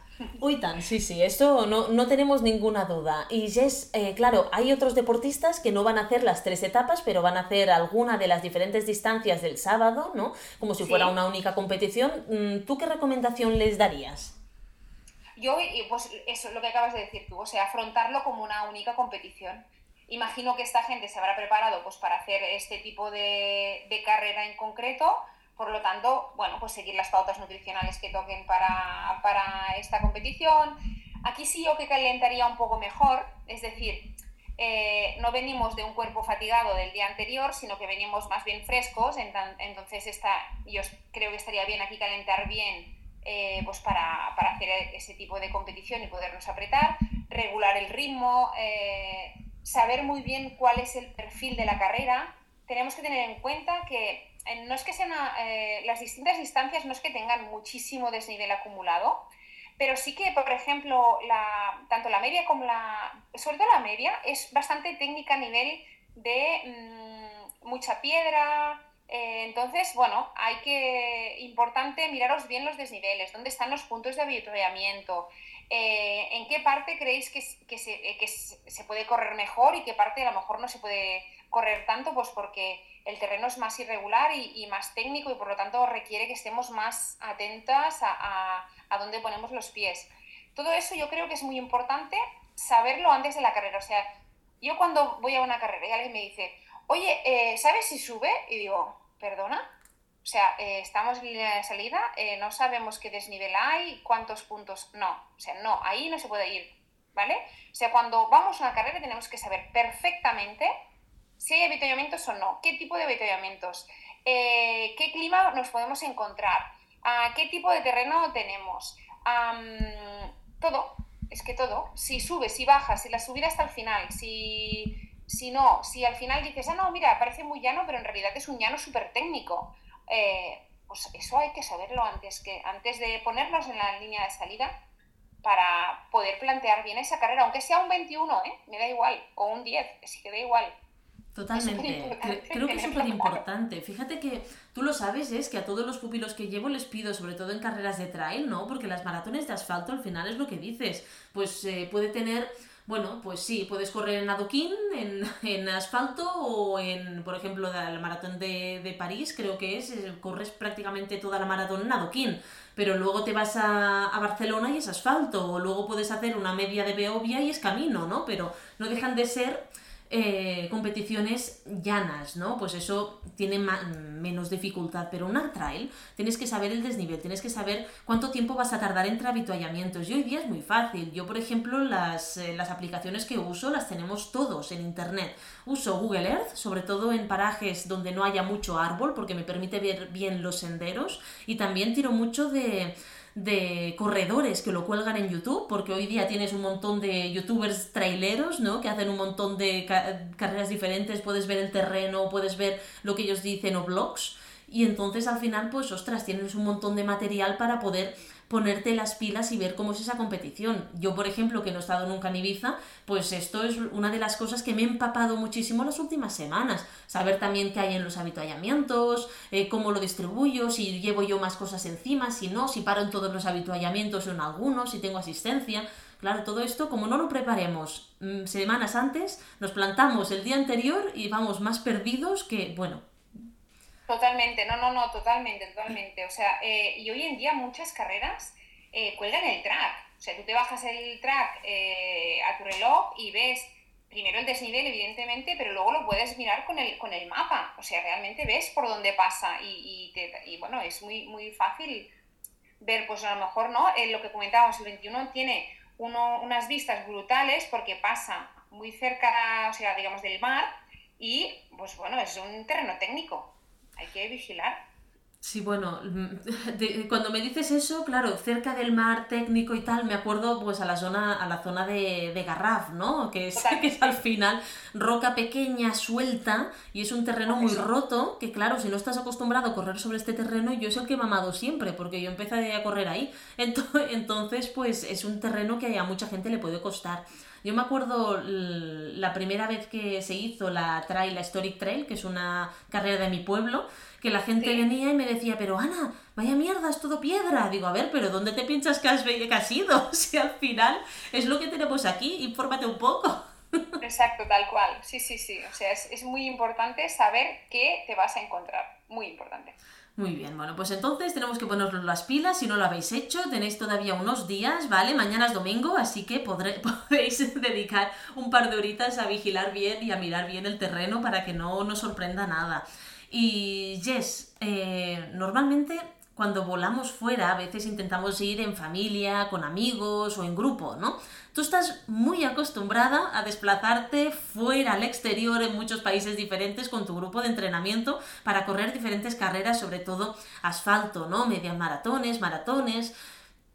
Uy, tan, sí, sí, esto no, no tenemos ninguna duda. Y Jess, eh, claro, hay otros deportistas que no van a hacer las tres etapas, pero van a hacer alguna de las diferentes distancias del sábado, ¿no? Como si fuera una única competición. Mm, ¿Tú qué recomendación les darías? Yo, pues eso, lo que acabas de decir tú, o sea, afrontarlo como una única competición Imagino que esta gente se habrá preparado pues, para hacer este tipo de, carrera en concreto, por lo tanto, bueno, pues seguir las pautas nutricionales que toquen para, esta competición. Aquí sí yo que calentaría un poco mejor, es decir, eh, no venimos de un cuerpo fatigado del día anterior, sino que venimos más bien frescos, entonces está, yo creo que estaría bien aquí calentar bien eh, pues para, hacer ese tipo de competición y podernos apretar, regular el ritmo, eh, saber muy bien cuál es el perfil de la carrera, tenemos que tener en cuenta que eh, no es que sean eh, las distintas distancias no es que tengan muchísimo desnivel acumulado, pero sí que, por ejemplo, la, tanto la media como la, sobre todo la media, es bastante técnica a nivel de mm, mucha piedra. Eh, entonces, bueno, hay que, importante miraros bien los desniveles, dónde están los puntos de avituallamiento, eh, ¿En qué parte creéis que, eh, se, puede correr mejor y qué parte a lo mejor no se puede correr tanto? Pues porque el terreno es más irregular y, más técnico y por lo tanto requiere que estemos más atentas a, a, dónde ponemos los pies. Todo eso yo creo que es muy importante saberlo antes de la carrera. O sea, yo cuando voy a una carrera y alguien me dice, oye, eh, ¿sabes si sube? Y digo, ¿perdona? O sea, eh, estamos en línea de salida, eh, no sabemos qué desnivel hay, cuántos puntos. No, o sea, no, ahí no se puede ir, ¿vale? O sea, cuando vamos a una carrera tenemos que saber perfectamente si hay avituallamientos o no, qué tipo de avituallamientos, eh, qué clima nos podemos encontrar, qué tipo de terreno tenemos, todo, es que todo. Si subes, si bajas, si la subida hasta el final, si, si no, si al final dices, ah, no, mira, parece muy llano, pero en realidad es un llano súper técnico. Eh, pues eso hay que saberlo antes, que, antes de ponernos en la línea de salida para poder plantear bien esa carrera, aunque sea un 21, ¿eh? me da igual, o un 10, sí que da igual. Totalmente. Creo que es súper importante. Fíjate que tú lo sabes, es que a todos los pupilos que llevo les pido, sobre todo en carreras de trail, ¿no? Porque las maratones de asfalto al final es lo que dices. Pues eh, puede tener bueno, pues sí, puedes correr en adoquín, en, *laughs* asfalto o en, por ejemplo, la maratón de, París, creo que es, corres prácticamente toda la maratón en adoquín, pero luego te vas a, a Barcelona y es asfalto, o luego puedes hacer una media de Beovia y es camino, ¿no? Pero no dejan de ser eh, competiciones llanas, ¿no? Pues eso tiene menos dificultad, pero una trail tienes que saber el desnivel, tienes que saber cuánto tiempo vas a tardar entre habituallamientos. Y hoy día es muy fácil. Yo, por ejemplo, las, eh, las aplicaciones que uso las tenemos todos en Internet. Uso Google Earth, sobre todo en parajes donde no haya mucho árbol, porque me permite ver bien los senderos. Y también tiro mucho de de corredores que lo cuelgan en YouTube, porque hoy día tienes un montón de youtubers traileros, ¿no? Que hacen un montón de carreras diferentes, puedes ver el terreno, puedes ver lo que ellos dicen o blogs. Y entonces al final, pues, ostras, tienes un montón de material para poder ponerte las pilas y ver cómo es esa competición. Yo, por ejemplo, que no he estado nunca en Ibiza, pues esto es una de las cosas que me he empapado muchísimo las últimas semanas. Saber también qué hay en los habituallamientos, eh, cómo lo distribuyo, si llevo yo más cosas encima, si no, si paro en todos los habituallamientos o en algunos, si tengo asistencia. Claro, todo esto, como no lo preparemos mm, semanas antes, nos plantamos el día anterior y vamos más perdidos que, bueno, Totalmente, no, no, no, totalmente, totalmente. O sea, eh, y hoy en día muchas carreras eh, cuelgan el track. O sea, tú te bajas el track eh, a tu reloj y ves primero el desnivel, evidentemente, pero luego lo puedes mirar con el, con el mapa. O sea, realmente ves por dónde pasa y, y, bueno, es muy, muy fácil ver, pues a lo mejor, ¿no? lo que comentábamos, el 21 tiene uno, unas vistas brutales porque pasa muy cerca, o sea, digamos, del mar y, pues bueno, es un terreno técnico hay que vigilar. Sí, bueno, *laughs* cuando me dices eso, claro, cerca del mar técnico y tal, me acuerdo pues a la zona, a la zona de, de Garraf, ¿no? Que es, *laughs* que es al final roca pequeña, suelta, y es un terreno muy roto, que claro, si no estás acostumbrado a correr sobre este terreno, yo es el que he mamado siempre, porque yo empecé a correr ahí. *laughs* Entonces, pues es un terreno que a mucha gente le puede costar. Yo me acuerdo la primera vez que se hizo la trail, la Historic Trail, que es una carrera de mi pueblo, que la gente venía y me decía, pero Ana, vaya mierda, es todo piedra. Digo, a ver, pero ¿dónde te piensas que has, que has ido? *laughs* Si al final es lo que tenemos aquí, infórmate un poco. Exacto, tal cual. Sí, sí, sí. O sea, es, es muy importante saber qué te vas a encontrar. Muy importante. Muy bien, bueno, pues entonces tenemos que ponernos las pilas. Si no lo habéis hecho, tenéis todavía unos días, ¿vale? Mañana es domingo, así que podréis *laughs* dedicar un par de horitas a vigilar bien y a mirar bien el terreno para que no nos sorprenda nada. Y Jess, eh, normalmente cuando volamos fuera, a veces intentamos ir en familia, con amigos o en grupo, ¿no? Tú estás muy acostumbrada a desplazarte fuera al exterior en muchos países diferentes con tu grupo de entrenamiento para correr diferentes carreras, sobre todo asfalto, ¿no? Medias maratones, maratones.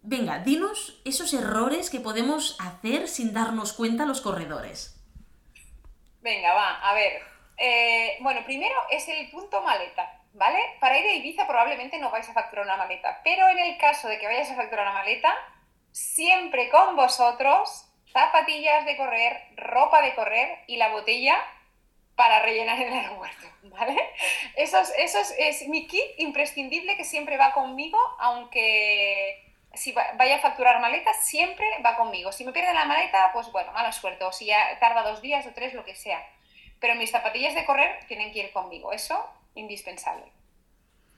Venga, dinos esos errores que podemos hacer sin darnos cuenta los corredores. Venga, va, a ver. Eh, bueno, primero es el punto maleta. ¿Vale? Para ir a Ibiza probablemente no vais a facturar una maleta, pero en el caso de que vayáis a facturar una maleta, siempre con vosotros zapatillas de correr, ropa de correr y la botella para rellenar el aeropuerto, ¿vale? Eso es, es, mi kit imprescindible que siempre va conmigo, aunque si vaya a facturar maleta, siempre va conmigo. Si me pierde la maleta, pues bueno, mala suerte, o si ya tarda dos días o tres, lo que sea. Pero mis zapatillas de correr tienen que ir conmigo, eso indispensable.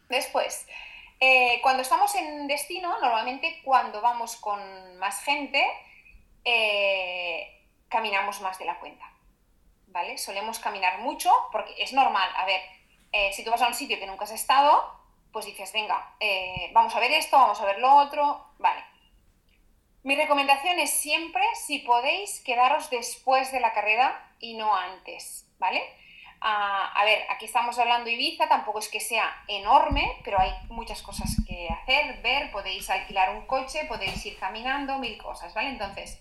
Después, eh, cuando estamos en destino, normalmente cuando vamos con más gente, eh, caminamos más de la cuenta. ¿Vale? Solemos caminar mucho porque es normal. A ver, eh, si tú vas a un sitio que nunca has estado, pues dices, venga, vamos a ver esto, vamos a ver lo otro. Vale. Mi recomendación es siempre, si podéis, quedaros después de la carrera y no antes. ¿Vale? A ver, aquí estamos hablando Ibiza, tampoco es que sea enorme, pero hay muchas cosas que hacer, ver, podéis alquilar un coche, podéis ir caminando, mil cosas, ¿vale? Entonces,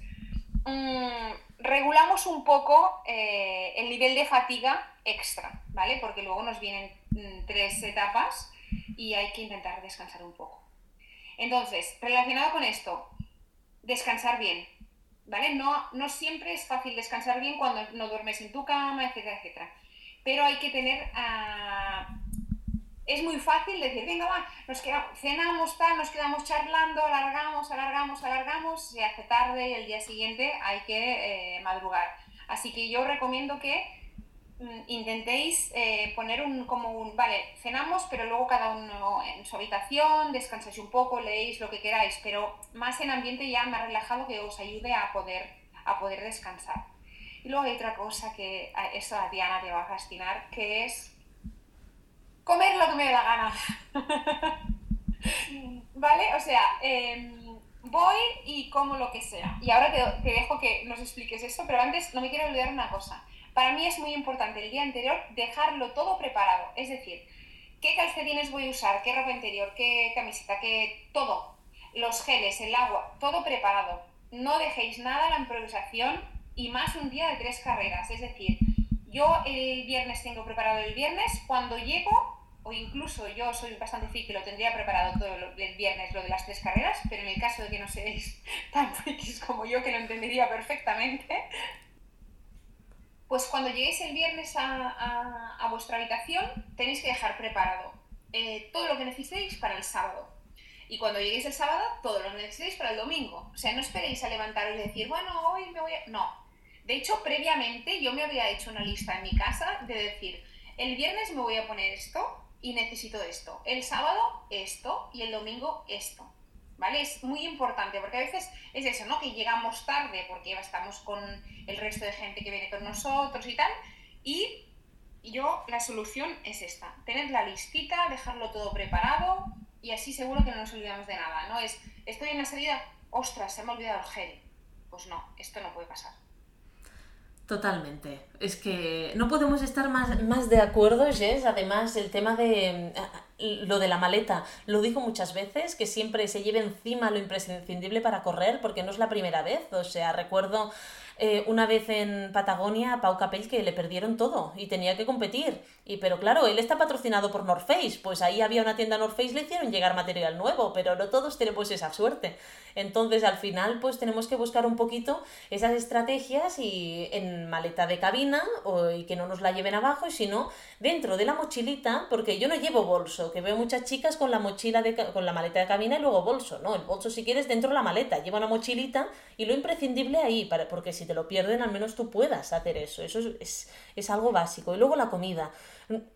mm, regulamos un poco eh, el nivel de fatiga extra, ¿vale? Porque luego nos vienen mm, tres etapas y hay que intentar descansar un poco. Entonces, relacionado con esto, descansar bien, ¿vale? No, no siempre es fácil descansar bien cuando no duermes en tu cama, etcétera, etcétera pero hay que tener... Ah, es muy fácil decir, venga, va, nos quedamos, cenamos, tal, nos quedamos charlando, alargamos, alargamos, alargamos, se hace tarde y el día siguiente hay que eh, madrugar. Así que yo recomiendo que mm, intentéis eh, poner un, como un, vale, cenamos, pero luego cada uno en su habitación, descansáis un poco, leéis lo que queráis, pero más en ambiente ya más relajado que os ayude a poder, a poder descansar. Y luego hay otra cosa que eso a Diana te va a fascinar, que es comer lo que me dé la gana. *laughs* ¿Vale? O sea, em, voy y como lo que sea. Y ahora te, te, dejo que nos expliques eso, pero antes no me quiero olvidar una cosa. Para mí es muy importante el día anterior dejarlo todo preparado. Es decir, qué calcetines voy a usar, qué ropa interior, qué camiseta, qué todo. Los geles, el agua, todo preparado. No dejéis nada a la improvisación y más un día de tres carreras. Es decir, yo el viernes tengo preparado el viernes, cuando llego, o incluso yo soy bastante friki, lo tendría preparado todo el viernes, lo de las tres carreras, pero en el caso de que no seáis *laughs* tan frikis como yo, que lo entendería perfectamente, pues cuando lleguéis el viernes a, a, vuestra habitación, tenéis que dejar preparado eh, todo lo que necesitéis para el sábado. Y cuando lleguéis el sábado, todo lo necesitéis para el domingo. O sea, no esperéis a levantaros y decir, bueno, hoy me voy a... No, de hecho, previamente yo me había hecho una lista en mi casa de decir, el viernes me voy a poner esto y necesito esto, el sábado esto y el domingo esto. ¿Vale? Es muy importante porque a veces es eso, ¿no? Que llegamos tarde porque estamos con el resto de gente que viene con nosotros y tal. Y yo, la solución es esta, tener la listita, dejarlo todo preparado y así seguro que no nos olvidamos de nada, ¿no? Es, estoy en la salida, ostras, se me ha olvidado el gel. Pues no, esto no puede pasar. Totalmente. Es que no podemos estar más, más de acuerdo, Jess. Además, el tema de lo de la maleta, lo digo muchas veces, que siempre se lleve encima lo imprescindible para correr, porque no es la primera vez. O sea, recuerdo eh, una vez en Patagonia a Pau Capell que le perdieron todo y tenía que competir. Y pero claro, él está patrocinado por North Face, pues ahí había una tienda North Face, le hicieron llegar material nuevo, pero no todos tenemos esa suerte. Entonces al final pues tenemos que buscar un poquito esas estrategias y en maleta de cabina o, y que no nos la lleven abajo y si no dentro de la mochilita, porque yo no llevo bolso, que veo muchas chicas con la mochila de, con la maleta de cabina y luego bolso, no, el bolso si quieres dentro de la maleta, lleva una mochilita y lo imprescindible ahí, para, porque si te lo pierden al menos tú puedas hacer eso, eso es, es, algo básico. Y luego la comida.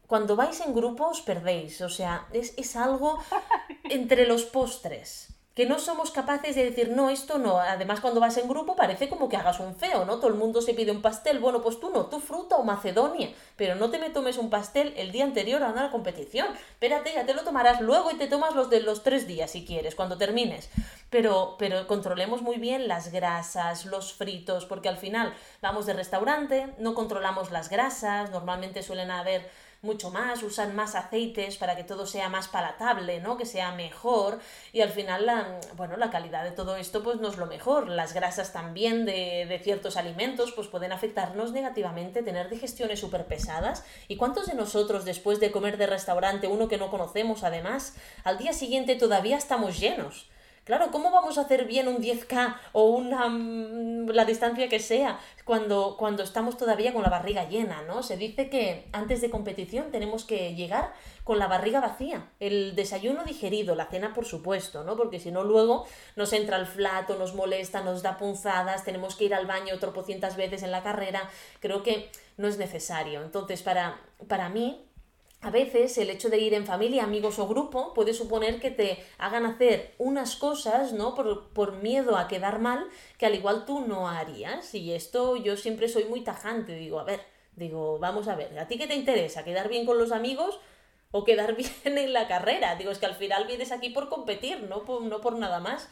Cuando vais en grupo os perdéis, o sea, es, es algo *laughs* entre los postres que no somos capaces de decir, no, esto no. Además, cuando vas en grupo parece como que hagas un feo, ¿no? Todo el mundo se pide un pastel. Bueno, pues tú no, tú fruta o macedonia. Pero no te me tomes un pastel el día anterior a una competición. Espérate, ya te lo tomarás luego y te tomas los de los tres días si quieres, cuando termines. Pero, pero controlemos muy bien las grasas, los fritos, porque al final vamos de restaurante, no controlamos las grasas, normalmente suelen haber mucho más, usan más aceites para que todo sea más palatable, ¿no? Que sea mejor y al final la, bueno, la calidad de todo esto pues no es lo mejor. Las grasas también de, de ciertos alimentos pues pueden afectarnos negativamente, tener digestiones súper pesadas. ¿Y cuántos de nosotros después de comer de restaurante, uno que no conocemos además, al día siguiente todavía estamos llenos? Claro, ¿cómo vamos a hacer bien un 10K o una, mm, la distancia que sea cuando, cuando estamos todavía con la barriga llena, ¿no? Se dice que antes de competición tenemos que llegar con la barriga vacía, el desayuno digerido, la cena por supuesto, ¿no? Porque si no luego nos entra el flato, nos molesta, nos da punzadas, tenemos que ir al baño tropocientas veces en la carrera, creo que no es necesario. Entonces, para, para mí, a veces el hecho de ir en familia, amigos o grupo puede suponer que te hagan hacer unas cosas, ¿no? Por, por, miedo a quedar mal, que al igual tú no harías. Y esto yo siempre soy muy tajante, digo, a ver, digo, vamos a ver, ¿a ti qué te interesa? ¿Quedar bien con los amigos o quedar *laughs* bien en la carrera? Digo, es que al final vienes aquí por competir, no por, no por nada más.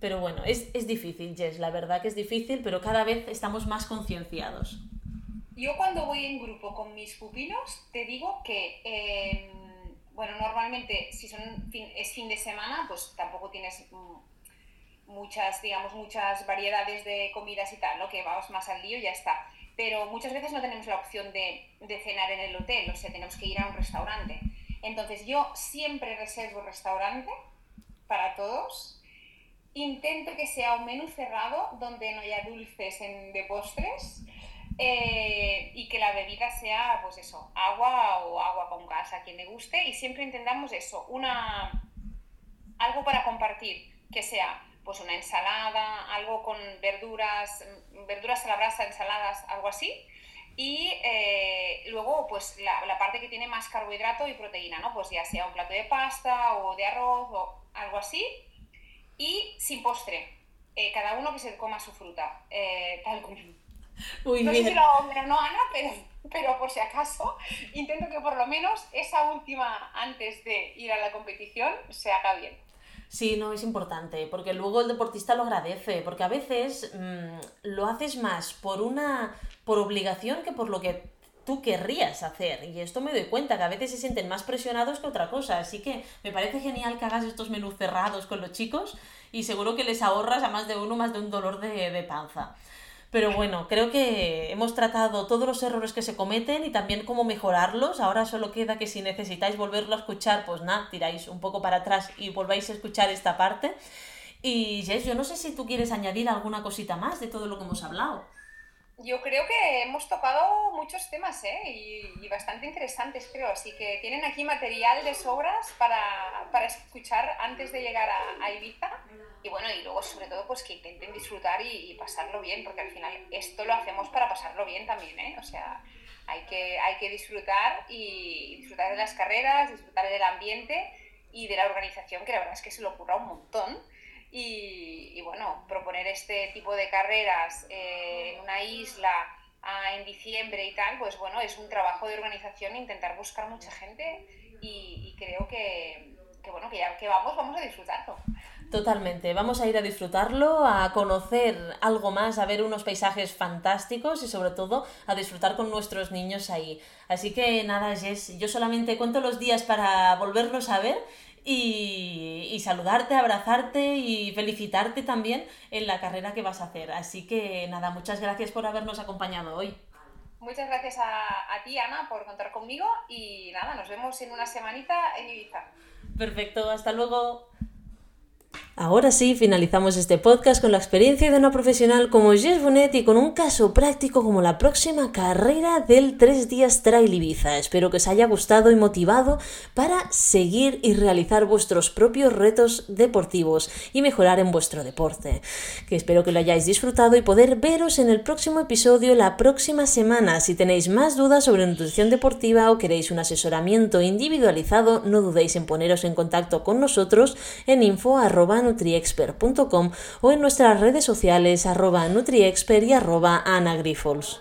Pero bueno, es, es difícil, Jess, la verdad que es difícil, pero cada vez estamos más concienciados. Yo cuando voy en grupo con mis pupilos, te digo que, em, bueno, normalmente si es fin de semana, pues tampoco tienes muchas, digamos, muchas variedades de comidas y tal, ¿no? Que vamos más al lío y ya está. Pero muchas veces no tenemos la opción de, de cenar en el hotel, o sea, tenemos que ir a un restaurante. Entonces yo siempre reservo restaurante para todos. Intento que sea un menú cerrado donde no haya dulces en, de postres eh, y que la bebida sea, pues eso, agua o agua con gas a quien le guste y siempre intentamos eso, una, algo para compartir, que sea pues una ensalada, algo con verduras, verduras a la brasa, ensaladas, algo así. Y eh, luego, pues la, la, parte que tiene más carbohidrato y proteína, ¿no? Pues ya sea un plato de pasta o de arroz o algo así. Y sin postre. Eh, cada uno que se coma su fruta, tal como no sé si lo hago no, Ana, pero, pero por si acaso, intento que por lo menos esa última antes de ir a la competición se haga bien. Sí, no, es importante, porque luego el deportista lo agradece, porque a veces mmm, lo haces más por una por obligación que por lo que tú querrías hacer. Y esto me doy cuenta, que a veces se sienten más presionados que otra cosa. Así que me parece genial que hagas estos menús cerrados con los chicos y seguro que les ahorras a más de uno más de un dolor de, de panza. Pero bueno, creo que hemos tratado todos los errores que se cometen y también cómo mejorarlos. Ahora solo queda que si necesitáis volverlo a escuchar, pues nada, tiráis un poco para atrás y volváis a escuchar esta parte. Y Jess, yo no sé si tú quieres añadir alguna cosita más de todo lo que hemos hablado. Yo creo que hemos tocado muchos temas ¿eh? y, bastante interesantes, creo. Así que tienen aquí material de sobras para, para escuchar antes de llegar a, Ibiza y bueno, y luego sobre todo pues que intenten disfrutar y, pasarlo bien, porque al final esto lo hacemos para pasarlo bien también, ¿eh? O sea, hay que, hay que disfrutar y disfrutar de las carreras, disfrutar del ambiente y de la organización, que la verdad es que se lo ocurra un montón. Y, bueno, proponer este tipo de carreras eh, en una isla ah, en diciembre y tal, pues bueno, es un trabajo de organización intentar buscar mucha gente y, creo que, que, bueno, que ya que vamos, vamos a disfrutarlo. Totalmente, vamos a ir a disfrutarlo, a conocer algo más, a ver unos paisajes fantásticos y sobre todo a disfrutar con nuestros niños ahí. Así que nada, Jess, yo solamente cuento los días para volverlos a ver y, saludarte, abrazarte y felicitarte también en la carrera que vas a hacer. Así que nada, muchas gracias por habernos acompañado hoy. Muchas gracias a, a ti, Ana, por contar conmigo y nada, nos vemos en una semanita en Ibiza. Perfecto, hasta luego. Ahora sí, finalizamos este podcast con la experiencia de una profesional como Jess Bonet y con un caso práctico como la próxima carrera del 3 días Trail Ibiza. Espero que os haya gustado y motivado para seguir y realizar vuestros propios retos deportivos y mejorar en vuestro deporte. Que espero que lo hayáis disfrutado y poder veros en el próximo episodio la próxima semana. Si tenéis más dudas sobre nutrición deportiva o queréis un asesoramiento individualizado, no dudéis en poneros en contacto con nosotros en info nutriexpert.com o en nuestras redes sociales arroba nutriexpert y arroba anagrifols.